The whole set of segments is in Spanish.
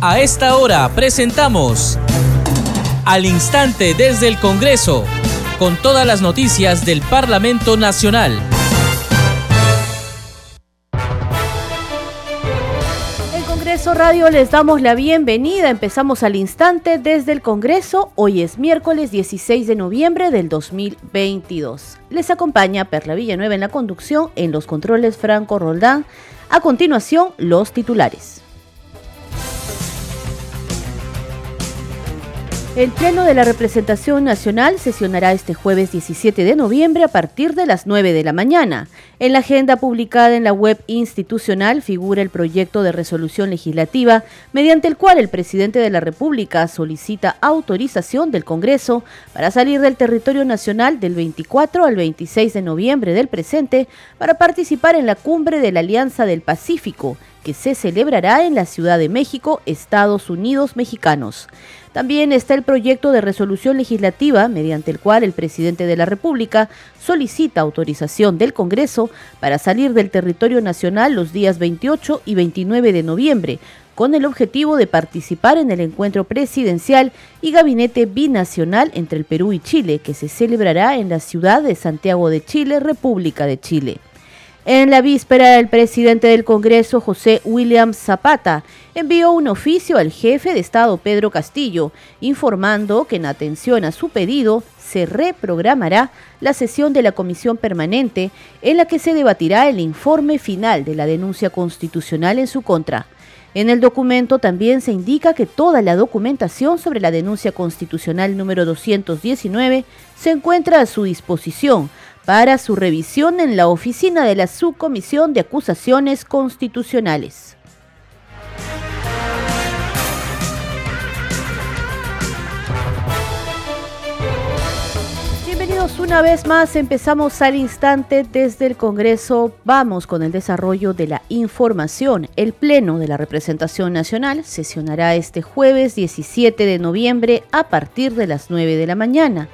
A esta hora presentamos Al Instante desde el Congreso, con todas las noticias del Parlamento Nacional. En Congreso Radio les damos la bienvenida. Empezamos al instante desde el Congreso. Hoy es miércoles 16 de noviembre del 2022. Les acompaña Perla Villanueva en la conducción, en los controles Franco Roldán. A continuación, los titulares. El Pleno de la Representación Nacional sesionará este jueves 17 de noviembre a partir de las 9 de la mañana. En la agenda publicada en la web institucional figura el proyecto de resolución legislativa mediante el cual el presidente de la República solicita autorización del Congreso para salir del territorio nacional del 24 al 26 de noviembre del presente para participar en la cumbre de la Alianza del Pacífico que se celebrará en la Ciudad de México, Estados Unidos mexicanos. También está el proyecto de resolución legislativa mediante el cual el presidente de la República solicita autorización del Congreso para salir del territorio nacional los días 28 y 29 de noviembre, con el objetivo de participar en el encuentro presidencial y gabinete binacional entre el Perú y Chile, que se celebrará en la ciudad de Santiago de Chile, República de Chile. En la víspera, el presidente del Congreso, José William Zapata, envió un oficio al jefe de Estado, Pedro Castillo, informando que en atención a su pedido se reprogramará la sesión de la Comisión Permanente en la que se debatirá el informe final de la denuncia constitucional en su contra. En el documento también se indica que toda la documentación sobre la denuncia constitucional número 219 se encuentra a su disposición para su revisión en la oficina de la Subcomisión de Acusaciones Constitucionales. Bienvenidos una vez más, empezamos al instante desde el Congreso, vamos con el desarrollo de la información. El Pleno de la Representación Nacional sesionará este jueves 17 de noviembre a partir de las 9 de la mañana.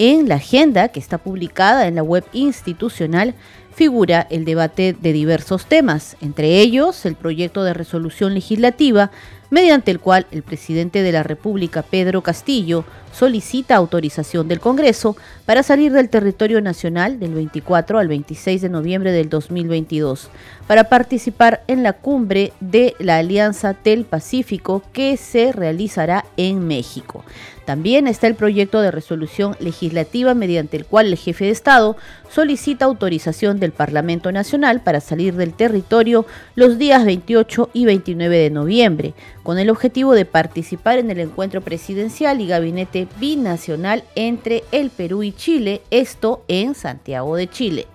En la agenda que está publicada en la web institucional figura el debate de diversos temas, entre ellos el proyecto de resolución legislativa mediante el cual el presidente de la República, Pedro Castillo, solicita autorización del Congreso para salir del territorio nacional del 24 al 26 de noviembre del 2022 para participar en la cumbre de la Alianza del Pacífico que se realizará en México. También está el proyecto de resolución legislativa mediante el cual el jefe de Estado solicita autorización del Parlamento Nacional para salir del territorio los días 28 y 29 de noviembre, con el objetivo de participar en el encuentro presidencial y gabinete binacional entre el Perú y Chile, esto en Santiago de Chile.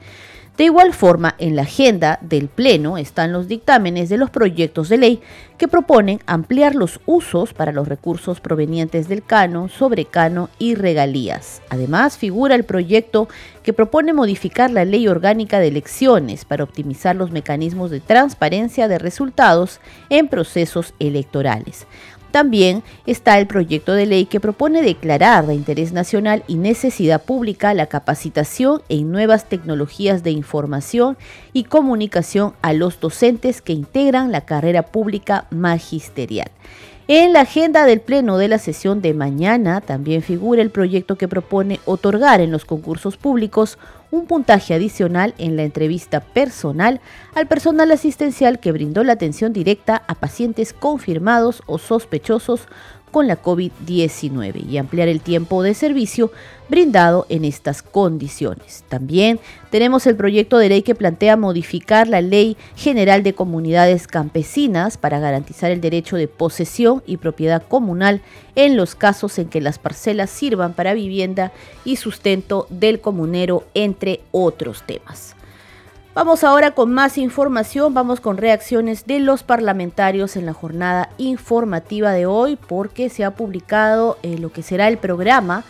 De igual forma, en la agenda del Pleno están los dictámenes de los proyectos de ley que proponen ampliar los usos para los recursos provenientes del cano, sobrecano y regalías. Además, figura el proyecto que propone modificar la ley orgánica de elecciones para optimizar los mecanismos de transparencia de resultados en procesos electorales. También está el proyecto de ley que propone declarar de interés nacional y necesidad pública la capacitación en nuevas tecnologías de información y comunicación a los docentes que integran la carrera pública magisterial. En la agenda del Pleno de la sesión de mañana también figura el proyecto que propone otorgar en los concursos públicos un puntaje adicional en la entrevista personal al personal asistencial que brindó la atención directa a pacientes confirmados o sospechosos con la COVID-19 y ampliar el tiempo de servicio brindado en estas condiciones. También tenemos el proyecto de ley que plantea modificar la Ley General de Comunidades Campesinas para garantizar el derecho de posesión y propiedad comunal en los casos en que las parcelas sirvan para vivienda y sustento del comunero, entre otros temas. Vamos ahora con más información, vamos con reacciones de los parlamentarios en la jornada informativa de hoy porque se ha publicado eh, lo que será el programa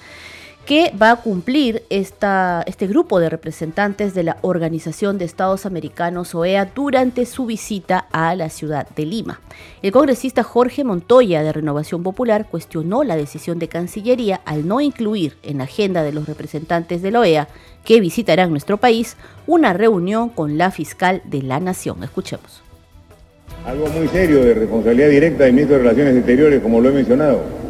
que va a cumplir esta, este grupo de representantes de la Organización de Estados Americanos OEA durante su visita a la ciudad de Lima. El congresista Jorge Montoya de Renovación Popular cuestionó la decisión de Cancillería al no incluir en la agenda de los representantes de la OEA que visitarán nuestro país una reunión con la fiscal de la Nación. Escuchemos. Algo muy serio de responsabilidad directa del ministro de Relaciones Exteriores, como lo he mencionado.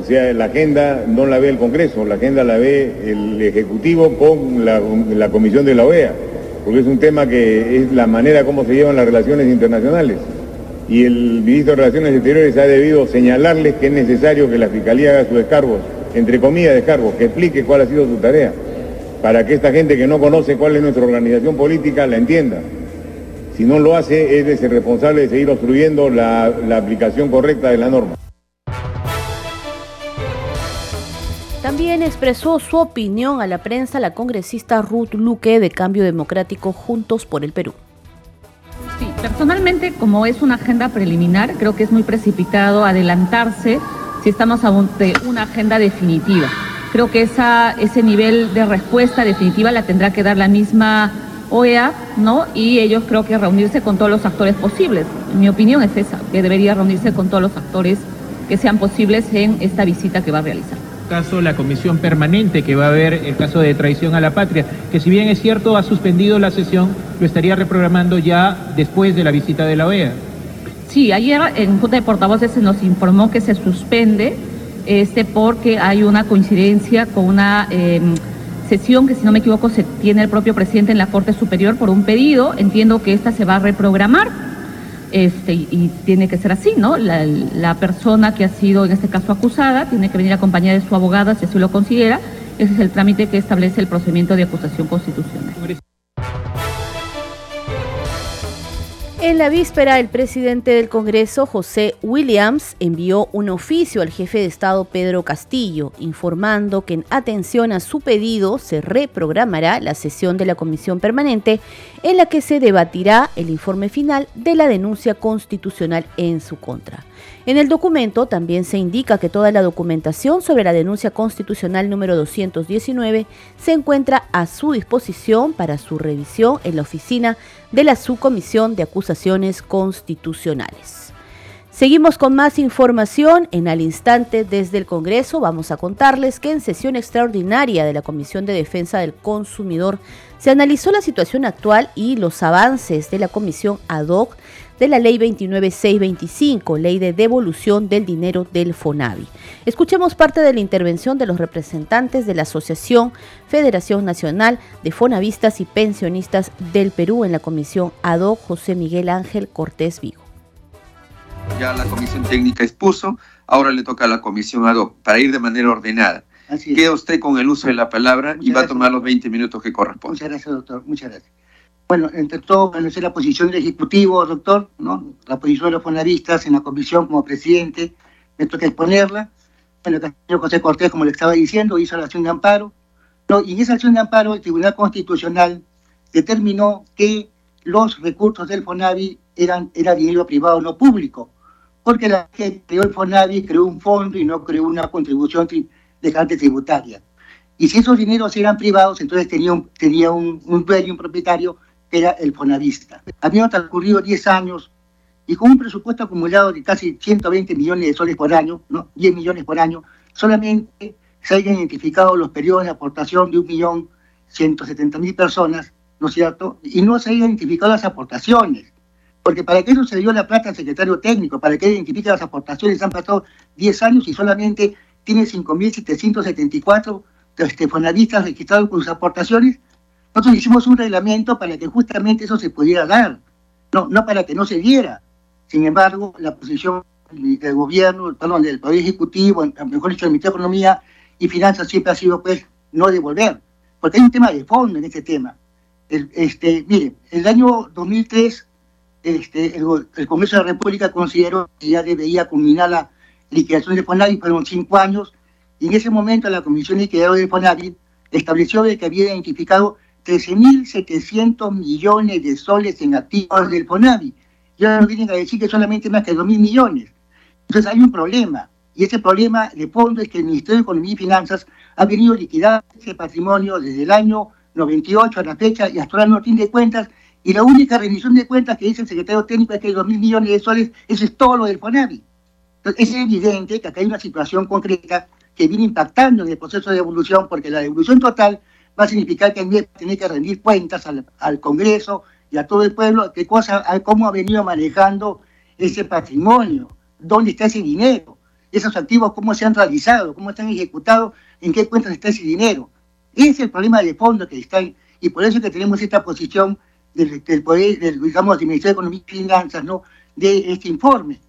O sea, la agenda no la ve el Congreso, la agenda la ve el Ejecutivo con la, Comisión de la OEA, porque es un tema que es la manera como se llevan las relaciones internacionales. Y el ministro de Relaciones Exteriores ha debido señalarles que es necesario que la Fiscalía haga sus descargos, entre comillas descargos, que explique cuál ha sido su tarea, para que esta gente que no conoce cuál es nuestra organización política la entienda. Si no lo hace, es de responsable de seguir obstruyendo la aplicación correcta de la norma. Expresó su opinión a la prensa la congresista Ruth Luque de Cambio Democrático Juntos por el Perú. Sí, personalmente, como es una agenda preliminar, creo que es muy precipitado adelantarse si estamos ante una agenda definitiva. Creo que ese nivel de respuesta definitiva la tendrá que dar la misma OEA, ¿no? Y ellos creo que reunirse con todos los actores posibles. Mi opinión es esa, que debería reunirse con todos los actores que sean posibles en esta visita que va a realizar caso la comisión permanente que va a haber el caso de traición a la patria, que si bien es cierto ha suspendido la sesión, lo estaría reprogramando ya después de la visita de la OEA. Sí, ayer en Junta de Portavoces se nos informó que se suspende este porque hay una coincidencia con una em, sesión que, si no me equivoco, se tiene el propio presidente en la Corte Superior por un pedido. Entiendo que esta se va a reprogramar este, y tiene que ser así, ¿no? La, persona que ha sido, en este caso, acusada, tiene que venir acompañada de su abogada, si así lo considera. Ese es el trámite que establece el procedimiento de acusación constitucional. En la víspera, el presidente del Congreso, José Williams, envió un oficio al jefe de Estado, Pedro Castillo, informando que en atención a su pedido se reprogramará la sesión de la Comisión Permanente en la que se debatirá el informe final de la denuncia constitucional en su contra. En el documento también se indica que toda la documentación sobre la denuncia constitucional número 219 se encuentra a su disposición para su revisión en la oficina de la Subcomisión de Acusaciones Constitucionales. Seguimos con más información. En al instante desde el Congreso vamos a contarles que en sesión extraordinaria de la Comisión de Defensa del Consumidor se analizó la situación actual y los avances de la Comisión ad hoc de la Ley 29625, Ley de Devolución del Dinero del FONAVI. Escuchemos parte de la intervención de los representantes de la Asociación Federación Nacional de Fonavistas y Pensionistas del Perú en la Comisión ad hoc José Miguel Ángel Cortés Vigo. Ya la Comisión Técnica expuso, ahora le toca a la Comisión ad hoc para ir de manera ordenada. Queda usted con el uso de la palabra y va a tomar los 20 minutos que corresponden. Muchas gracias, doctor. Muchas gracias. Bueno, entre todo, conocer la posición del Ejecutivo, doctor, ¿no? La posición de los fonaristas en la comisión como presidente, me toca exponerla. Bueno, el señor José Cortés, como le estaba diciendo, hizo la acción de amparo. No, y en esa acción de amparo, el Tribunal Constitucional determinó que los recursos del FONAVI eran era dinero privado, no público, porque la que creó el FONAVI creó un fondo y no creó una contribución de carácter tributaria. Y si esos dineros eran privados, entonces tenía un, tenía un, un dueño, un propietario era el Fonavista. Habían transcurrido 10 años y con un presupuesto acumulado de casi 120 millones de soles por año, ¿no? 10 millones por año, solamente se hayan identificado los periodos de aportación de 1.170.000 personas, ¿no es cierto? Y no se hayan identificado las aportaciones. Porque para qué dio la plata al secretario técnico, para que identifique las aportaciones, han pasado 10 años y solamente tiene 5.774 este, registrados con sus aportaciones, nosotros hicimos un reglamento para que justamente eso se pudiera dar, no, no para que no se diera. Sin embargo, la posición del gobierno, perdón, del Poder Ejecutivo, mejor dicho, del Ministerio de Economía y Finanzas siempre ha sido, pues, no devolver. Porque hay un tema de fondo en este tema. El, este, mire, el año 2003, este, el, Congreso de la República consideró que ya debería culminar la liquidación de Fonavi, fueron cinco años, y en ese momento la Comisión de Liquidadores de Fonavi estableció que había identificado 13.700 millones de soles en activos del FONAVI. Y ahora vienen a decir que solamente más que 2.000 millones. Entonces hay un problema. Y ese problema de fondo es que el Ministerio de Economía y Finanzas ha venido liquidando ese patrimonio desde el año 98 a la fecha y hasta ahora no tiene cuentas. Y la única rendición de cuentas que dice el secretario técnico es que hay 2.000 millones de soles, eso es todo lo del FONAVI. Entonces es evidente que acá hay una situación concreta que viene impactando en el proceso de evolución porque la devolución total va a significar que el MIE tiene que rendir cuentas al, Congreso y a todo el pueblo qué cosa, cómo ha venido manejando ese patrimonio, dónde está ese dinero, esos activos, cómo se han realizado, cómo están ejecutados, en qué cuentas está ese dinero. Ese es el problema de fondo que está ahí. Y por eso es que tenemos esta posición del, poder, del, digamos, del Ministerio de Economía y Finanzas, ¿no? De este informe.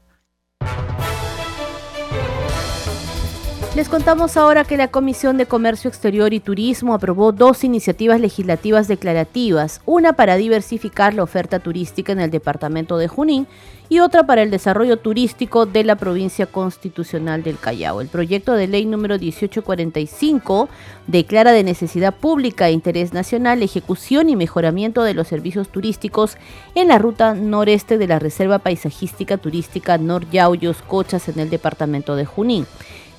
Les contamos ahora que la Comisión de Comercio Exterior y Turismo aprobó dos iniciativas legislativas declarativas, una para diversificar la oferta turística en el departamento de Junín y otra para el desarrollo turístico de la provincia constitucional del Callao. El proyecto de ley número 1845 declara de necesidad pública e interés nacional ejecución y mejoramiento de los servicios turísticos en la ruta noreste de la Reserva Paisajística Turística Nor Yauyos Cochas en el departamento de Junín.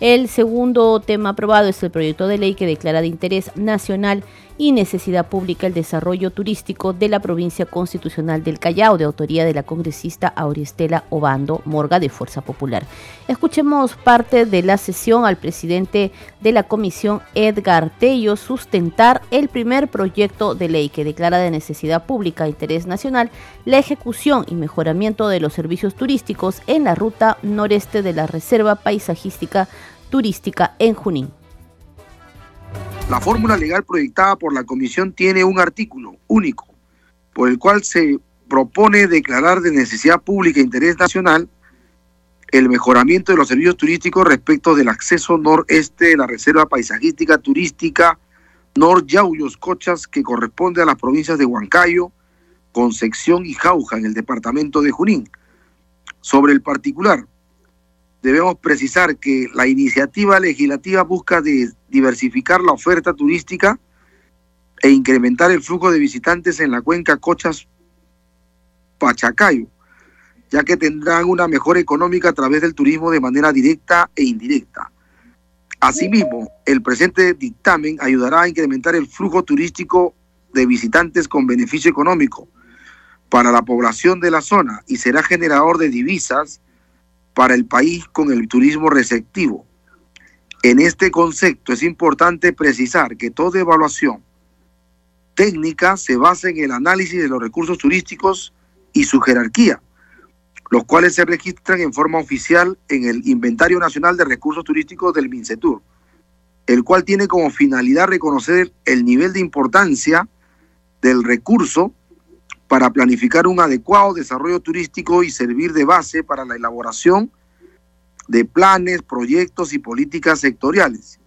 El segundo tema aprobado es el proyecto de ley que declara de interés nacional y necesidad pública el desarrollo turístico de la provincia constitucional del Callao, de autoría de la congresista Auristela Obando Morga de Fuerza Popular. Escuchemos parte de la sesión al presidente de la comisión, Edgar Tello, sustentar el primer proyecto de ley que declara de necesidad pública e interés nacional la ejecución y mejoramiento de los servicios turísticos en la ruta noreste de la Reserva Paisajística Turística en Junín. La fórmula legal proyectada por la Comisión tiene un artículo único, por el cual se propone declarar de necesidad pública e interés nacional el mejoramiento de los servicios turísticos respecto del acceso noreste de la Reserva Paisajística Turística Nor Yauyos Cochas, que corresponde a las provincias de Huancayo, Concepción y Jauja, en el departamento de Junín. Sobre el particular, debemos precisar que la iniciativa legislativa busca diversificar la oferta turística e incrementar el flujo de visitantes en la cuenca Cochas Pachacayo, ya que tendrán una mejora económica a través del turismo de manera directa e indirecta. Asimismo, el presente dictamen ayudará a incrementar el flujo turístico de visitantes con beneficio económico para la población de la zona y será generador de divisas para el país con el turismo receptivo. En este concepto es importante precisar que toda evaluación técnica se basa en el análisis de los recursos turísticos y su jerarquía, los cuales se registran en forma oficial en el Inventario Nacional de Recursos Turísticos del MINCETUR, el cual tiene como finalidad reconocer el nivel de importancia del recurso para planificar un adecuado desarrollo turístico y servir de base para la elaboración de planes, proyectos y políticas sectoriales.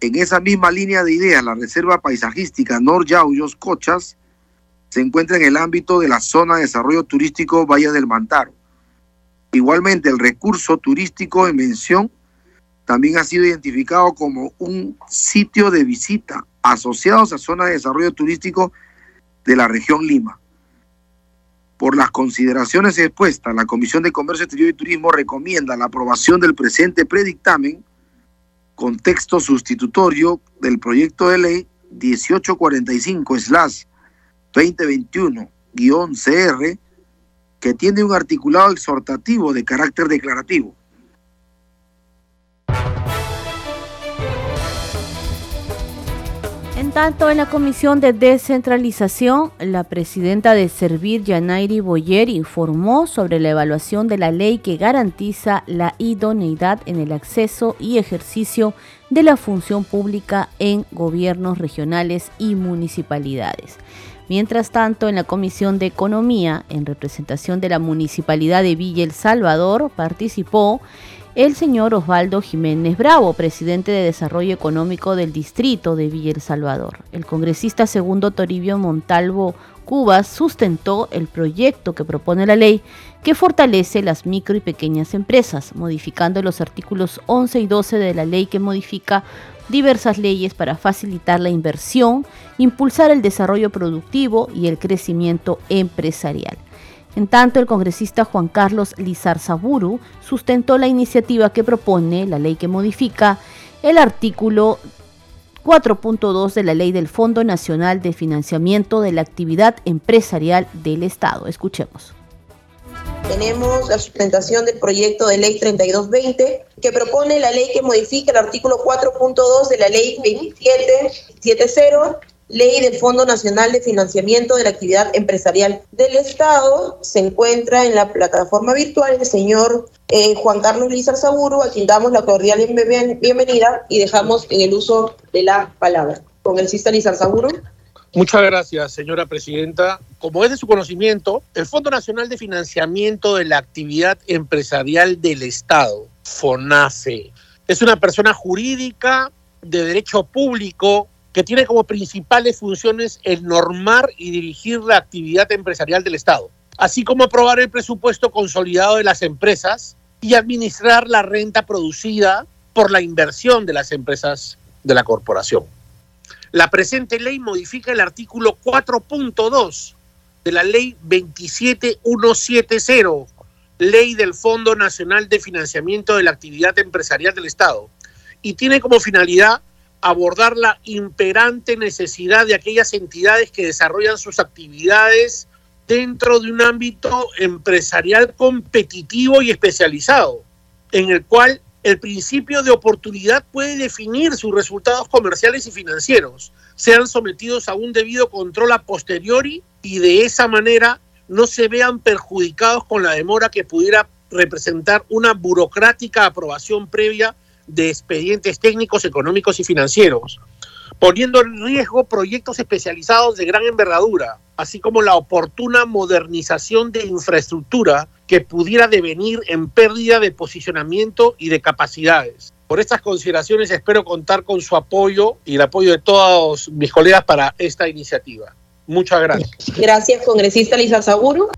En esa misma línea de ideas, la Reserva Paisajística Nor Yauyos Cochas se encuentra en el ámbito de la zona de desarrollo turístico Valle del Mantaro. Igualmente, el recurso turístico en mención también ha sido identificado como un sitio de visita asociado a zona de desarrollo turístico de la región Lima. Por las consideraciones expuestas, la Comisión de Comercio Exterior y Turismo recomienda la aprobación del presente predictamen con texto sustitutorio del proyecto de ley 1845-2021-CR que tiene un articulado exhortativo de carácter declarativo tanto, en la Comisión de Descentralización, la presidenta de Servir, Yanairi Boyer, informó sobre la evaluación de la ley que garantiza la idoneidad en el acceso y ejercicio de la función pública en gobiernos regionales y municipalidades. Mientras tanto, en la Comisión de Economía, en representación de la Municipalidad de Villa El Salvador, participó el señor Osvaldo Jiménez Bravo, presidente de Desarrollo Económico del Distrito de Villa El Salvador. El congresista segundo Toribio Montalvo Cubas sustentó el proyecto que propone la ley que fortalece las micro y pequeñas empresas, modificando los artículos 11 y 12 de la ley que modifica diversas leyes para facilitar la inversión, impulsar el desarrollo productivo y el crecimiento empresarial. En tanto, el congresista Juan Carlos Lizarzaburu sustentó la iniciativa que propone la ley que modifica el artículo 4.2 de la ley del Fondo Nacional de Financiamiento de la Actividad Empresarial del Estado. Escuchemos. Tenemos la sustentación del proyecto de ley 3220 que propone la ley que modifica el artículo 4.2 de la ley 2770 Ley del Fondo Nacional de Financiamiento de la Actividad Empresarial del Estado. Se encuentra en la plataforma virtual el señor eh, Juan Carlos Lizar Saburo, a quien damos la cordial bienvenida y dejamos en el uso de la palabra. Con el Cista Lizar Saburo. Muchas gracias, señora presidenta. Como es de su conocimiento, el Fondo Nacional de Financiamiento de la Actividad Empresarial del Estado, FONAFE, es una persona jurídica de derecho público que tiene como principales funciones el normar y dirigir la actividad empresarial del Estado, así como aprobar el presupuesto consolidado de las empresas y administrar la renta producida por la inversión de las empresas de la corporación. La presente ley modifica el artículo 4.2 de la ley 27170, ley del Fondo Nacional de Financiamiento de la Actividad Empresarial del Estado, y tiene como finalidad abordar la imperante necesidad de aquellas entidades que desarrollan sus actividades dentro de un ámbito empresarial competitivo y especializado, en el cual el principio de oportunidad puede definir sus resultados comerciales y financieros, sean sometidos a un debido control a posteriori y de esa manera no se vean perjudicados con la demora que pudiera representar una burocrática aprobación previa de expedientes técnicos, económicos y financieros, poniendo en riesgo proyectos especializados de gran envergadura, así como la oportuna modernización de infraestructura que pudiera devenir en pérdida de posicionamiento y de capacidades. Por estas consideraciones espero contar con su apoyo y el apoyo de todos mis colegas para esta iniciativa. Muchas gracias. Gracias, congresista Lisa Saguro.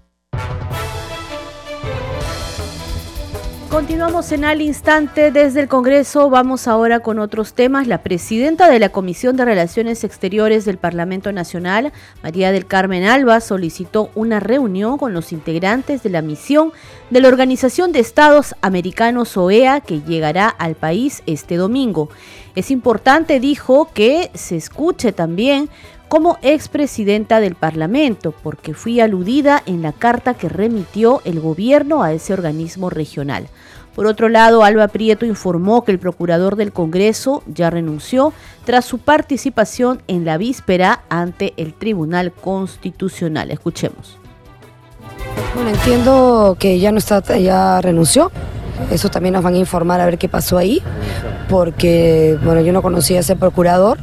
Continuamos en al instante desde el Congreso. Vamos ahora con otros temas. La presidenta de la Comisión de Relaciones Exteriores del Parlamento Nacional, María del Carmen Alba, solicitó una reunión con los integrantes de la misión de la Organización de Estados Americanos OEA que llegará al país este domingo. Es importante, dijo, que se escuche también como expresidenta del Parlamento, porque fui aludida en la carta que remitió el gobierno a ese organismo regional. Por otro lado, Alba Prieto informó que el procurador del Congreso ya renunció tras su participación en la víspera ante el Tribunal Constitucional. Escuchemos. Bueno, entiendo que ya no está, ya renunció. Eso también nos van a informar a ver qué pasó ahí, porque bueno, yo no conocía a ese procurador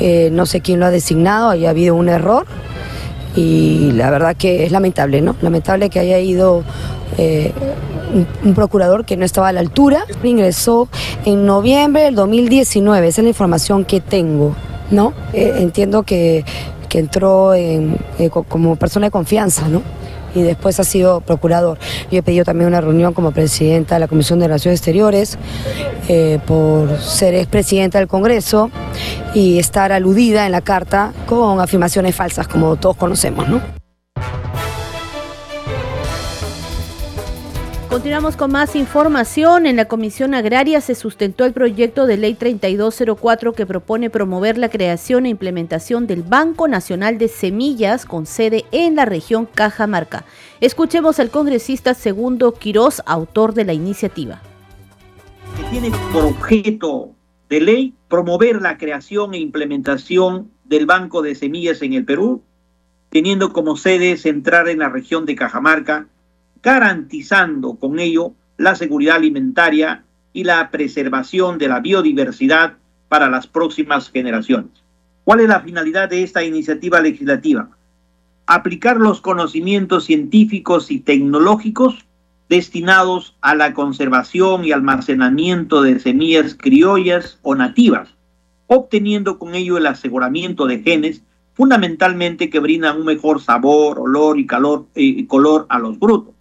eh, no sé quién lo ha designado, haya habido un error y la verdad que es lamentable, ¿no? Lamentable que haya ido eh, un, procurador que no estaba a la altura. Ingresó en noviembre del 2019, esa es la información que tengo, ¿no? Eh, entiendo que, que entró como persona de confianza, ¿no? Y después ha sido procurador. Yo he pedido también una reunión como presidenta de la Comisión de Relaciones Exteriores eh, por ser expresidenta del Congreso y estar aludida en la carta con afirmaciones falsas, como todos conocemos, ¿no? Continuamos con más información. En la Comisión Agraria se sustentó el proyecto de ley 3204 que propone promover la creación e implementación del Banco Nacional de Semillas con sede en la región Cajamarca. Escuchemos al congresista Segundo Quirós, autor de la iniciativa. Que tiene por objeto de ley promover la creación e implementación del Banco de Semillas en el Perú, teniendo como sede central en la región de Cajamarca garantizando con ello la seguridad alimentaria y la preservación de la biodiversidad para las próximas generaciones. ¿Cuál es la finalidad de esta iniciativa legislativa? Aplicar los conocimientos científicos y tecnológicos destinados a la conservación y almacenamiento de semillas criollas o nativas, obteniendo con ello el aseguramiento de genes fundamentalmente que brindan un mejor sabor, olor y calor, y color a los frutos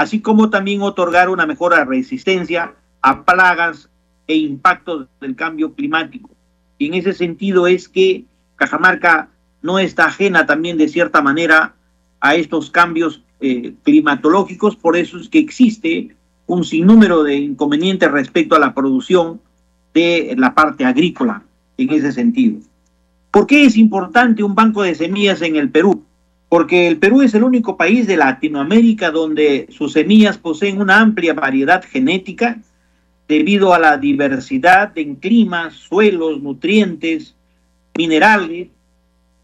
así como también otorgar una mejor resistencia a plagas e impactos del cambio climático. Y en ese sentido es que Cajamarca no está ajena también de cierta manera a estos cambios eh, climatológicos, por eso es que existe un sinnúmero de inconvenientes respecto a la producción de la parte agrícola en ese sentido. ¿Por qué es importante un banco de semillas en el Perú? Porque el Perú es el único país de Latinoamérica donde sus semillas poseen una amplia variedad genética debido a la diversidad en climas, suelos, nutrientes, minerales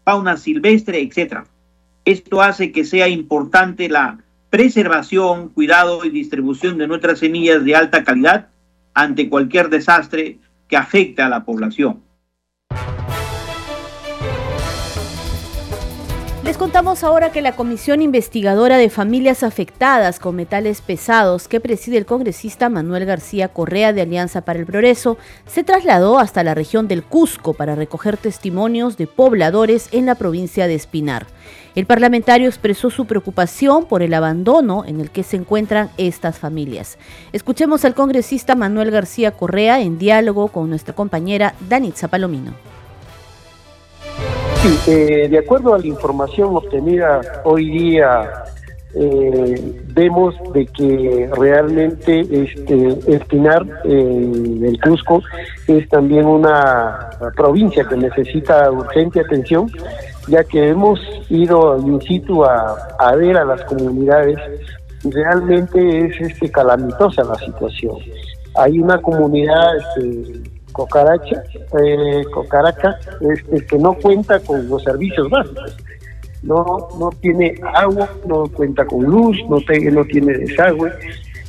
fauna silvestre, etc. Esto hace que sea importante la preservación, cuidado y distribución de nuestras semillas de alta calidad ante cualquier desastre que afecte a la población. Les contamos ahora que la Comisión Investigadora de Familias Afectadas con Metales Pesados que preside el congresista Manuel García Correa de Alianza para el Progreso se trasladó hasta la región del Cusco para recoger testimonios de pobladores en la provincia de Espinar. El parlamentario expresó su preocupación por el abandono en el que se encuentran estas familias. Escuchemos al congresista Manuel García Correa en diálogo con nuestra compañera Danitza Palomino. Eh, de acuerdo a la información obtenida hoy día, eh, vemos de que realmente este Espinar, eh, el Cusco, es también una provincia que necesita urgente atención, ya que hemos ido in situ a, a ver a las comunidades realmente es este calamitosa la situación. Hay una comunidad este, Cocaracha, eh, Cocaraca, este, que no cuenta con los servicios básicos. No, no tiene agua, no cuenta con luz, no, no tiene desagüe.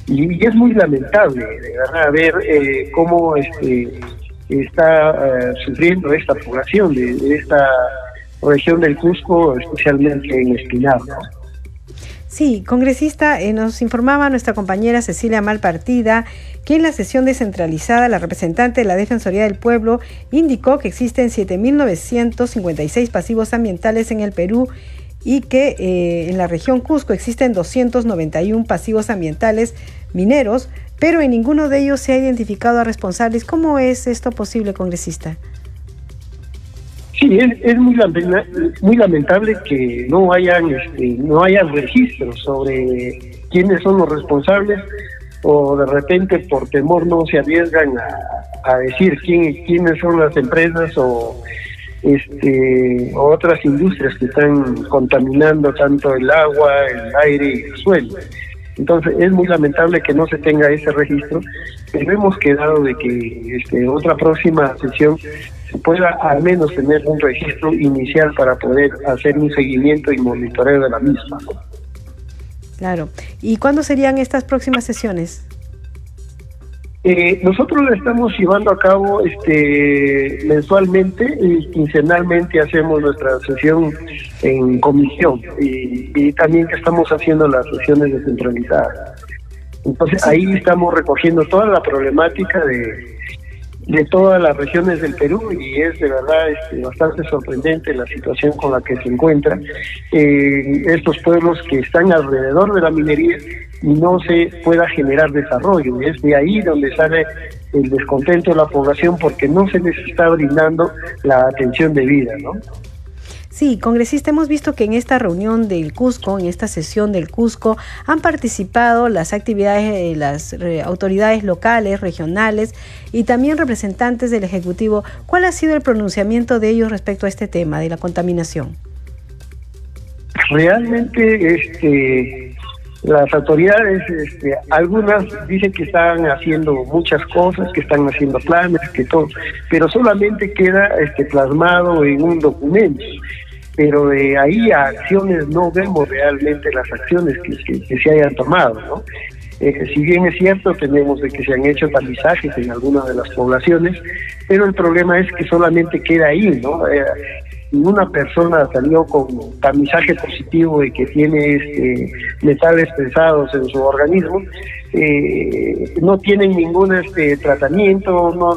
Y, es muy lamentable, verdad, ver eh, cómo este, está eh, sufriendo esta población de, esta región del Cusco, especialmente en Espinar. Sí, congresista, eh, nos informaba nuestra compañera Cecilia Malpartida que en la sesión descentralizada la representante de la Defensoría del Pueblo indicó que existen 7.956 pasivos ambientales en el Perú y que eh, en la región Cusco existen 291 pasivos ambientales mineros, pero en ninguno de ellos se ha identificado a responsables. ¿Cómo es esto posible, congresista? Sí, es, muy, muy lamentable que no hayan este, no haya registros sobre quiénes son los responsables o de repente por temor no se arriesgan a, decir quién, quiénes son las empresas o este otras industrias que están contaminando tanto el agua, el aire y el suelo. Entonces es muy lamentable que no se tenga ese registro, pero hemos quedado de que este, otra próxima sesión se pueda al menos tener un registro inicial para poder hacer un seguimiento y monitoreo de la misma. Claro. ¿Y cuándo serían estas próximas sesiones? Eh, nosotros la estamos llevando a cabo este mensualmente y quincenalmente hacemos nuestra sesión en comisión y, y también que estamos haciendo las sesiones descentralizadas. Entonces ahí estamos recogiendo toda la problemática de, de todas las regiones del Perú y es de verdad este, bastante sorprendente la situación con la que se encuentran eh, estos pueblos que están alrededor de la minería y no se pueda generar desarrollo. Y es de ahí donde sale el descontento de la población porque no se les está brindando la atención debida, ¿no? Sí, congresista, hemos visto que en esta reunión del Cusco, en esta sesión del Cusco, han participado las actividades de las eh, autoridades locales, regionales y también representantes del Ejecutivo. ¿Cuál ha sido el pronunciamiento de ellos respecto a este tema de la contaminación? Realmente, este, las autoridades, este, algunas dicen que están haciendo muchas cosas, que están haciendo planes, que todo, pero solamente queda este, plasmado en un documento pero de ahí a acciones no vemos realmente las acciones que, se hayan tomado, ¿no? Eh, si bien es cierto, tenemos de que se han hecho tamizajes en algunas de las poblaciones, pero el problema es que solamente queda ahí, ¿no? Eh, ninguna persona salió con tamizaje positivo de que tiene este, metales pesados en su organismo, eh, no tienen ningún este, tratamiento, no,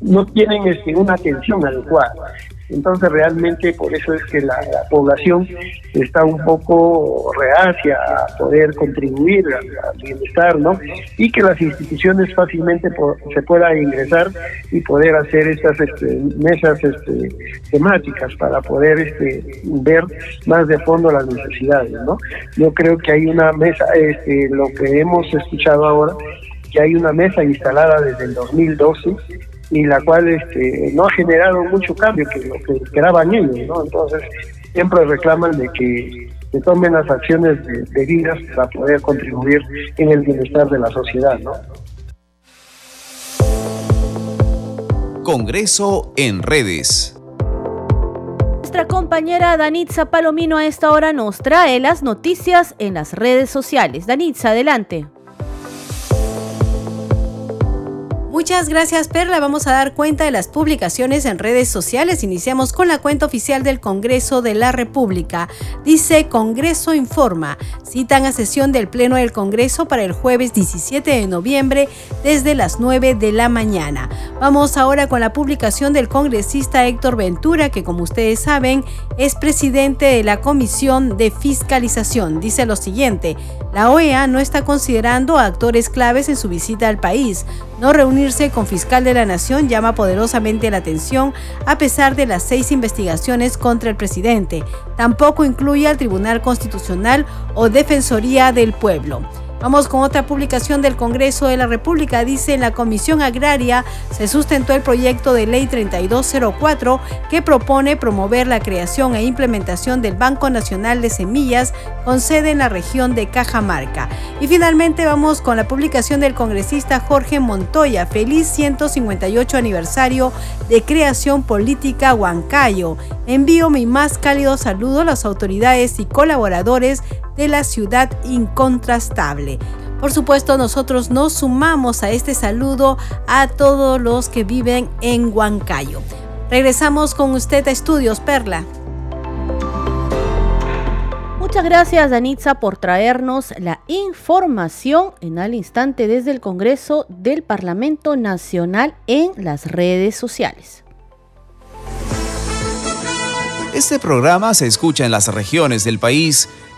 no tienen este, una atención adecuada. Entonces realmente por eso es que la, población está un poco reacia a poder contribuir al, bienestar, ¿no? Y que las instituciones fácilmente se puedan ingresar y poder hacer estas este, mesas este, temáticas para poder este, ver más de fondo las necesidades, ¿no? Yo creo que hay una mesa, este, lo que hemos escuchado ahora, que hay una mesa instalada desde el 2012 y la cual este, no ha generado mucho cambio que lo que esperaban ellos, ¿no? Entonces siempre reclaman de que se tomen las acciones debidas para poder contribuir en el bienestar de la sociedad, ¿no? Congreso en redes. Nuestra compañera Danitza Palomino a esta hora nos trae las noticias en las redes sociales. Danitza, adelante. Muchas gracias Perla. Vamos a dar cuenta de las publicaciones en redes sociales. Iniciamos con la cuenta oficial del Congreso de la República. Dice Congreso Informa. Citan a sesión del Pleno del Congreso para el jueves 17 de noviembre desde las 9 de la mañana. Vamos ahora con la publicación del congresista Héctor Ventura, que como ustedes saben es presidente de la Comisión de Fiscalización. Dice lo siguiente. La OEA no está considerando a actores claves en su visita al país. No con fiscal de la nación llama poderosamente la atención a pesar de las seis investigaciones contra el presidente. Tampoco incluye al Tribunal Constitucional o Defensoría del Pueblo. Vamos con otra publicación del Congreso de la República. Dice en la Comisión Agraria se sustentó el proyecto de ley 3204 que propone promover la creación e implementación del Banco Nacional de Semillas con sede en la región de Cajamarca. Y finalmente vamos con la publicación del congresista Jorge Montoya. Feliz 158 aniversario de creación política Huancayo. Envío mi más cálido saludo a las autoridades y colaboradores de la ciudad incontrastable. Por supuesto, nosotros nos sumamos a este saludo a todos los que viven en Huancayo. Regresamos con usted a Estudios Perla. Muchas gracias, Danitza, por traernos la información en al instante desde el Congreso del Parlamento Nacional en las redes sociales. Este programa se escucha en las regiones del país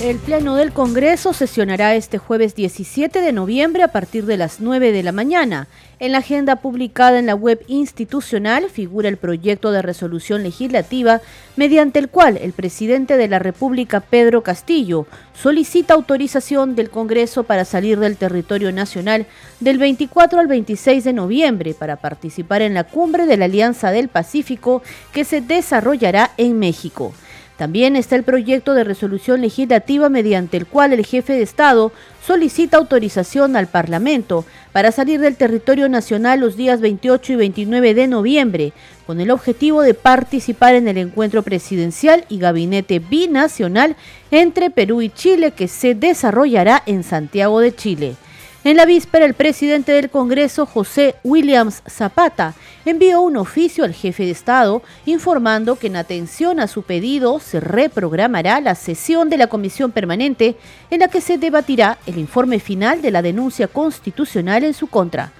El Pleno del Congreso sesionará este jueves 17 de noviembre a partir de las 9 de la mañana. En la agenda publicada en la web institucional figura el proyecto de resolución legislativa mediante el cual el presidente de la República, Pedro Castillo, solicita autorización del Congreso para salir del territorio nacional del 24 al 26 de noviembre para participar en la cumbre de la Alianza del Pacífico que se desarrollará en México. También está el proyecto de resolución legislativa mediante el cual el jefe de Estado solicita autorización al Parlamento para salir del territorio nacional los días 28 y 29 de noviembre, con el objetivo de participar en el encuentro presidencial y gabinete binacional entre Perú y Chile que se desarrollará en Santiago de Chile. En la víspera, el presidente del Congreso, José Williams Zapata, envió un oficio al jefe de Estado informando que en atención a su pedido se reprogramará la sesión de la comisión permanente en la que se debatirá el informe final de la denuncia constitucional en su contra.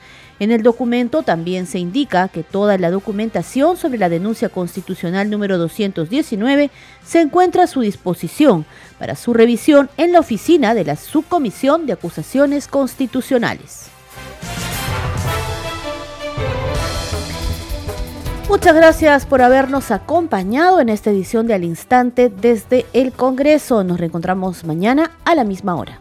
En el documento también se indica que toda la documentación sobre la denuncia constitucional número 219 se encuentra a su disposición para su revisión en la oficina de la Subcomisión de Acusaciones Constitucionales. Muchas gracias por habernos acompañado en esta edición de Al Instante desde el Congreso. Nos reencontramos mañana a la misma hora.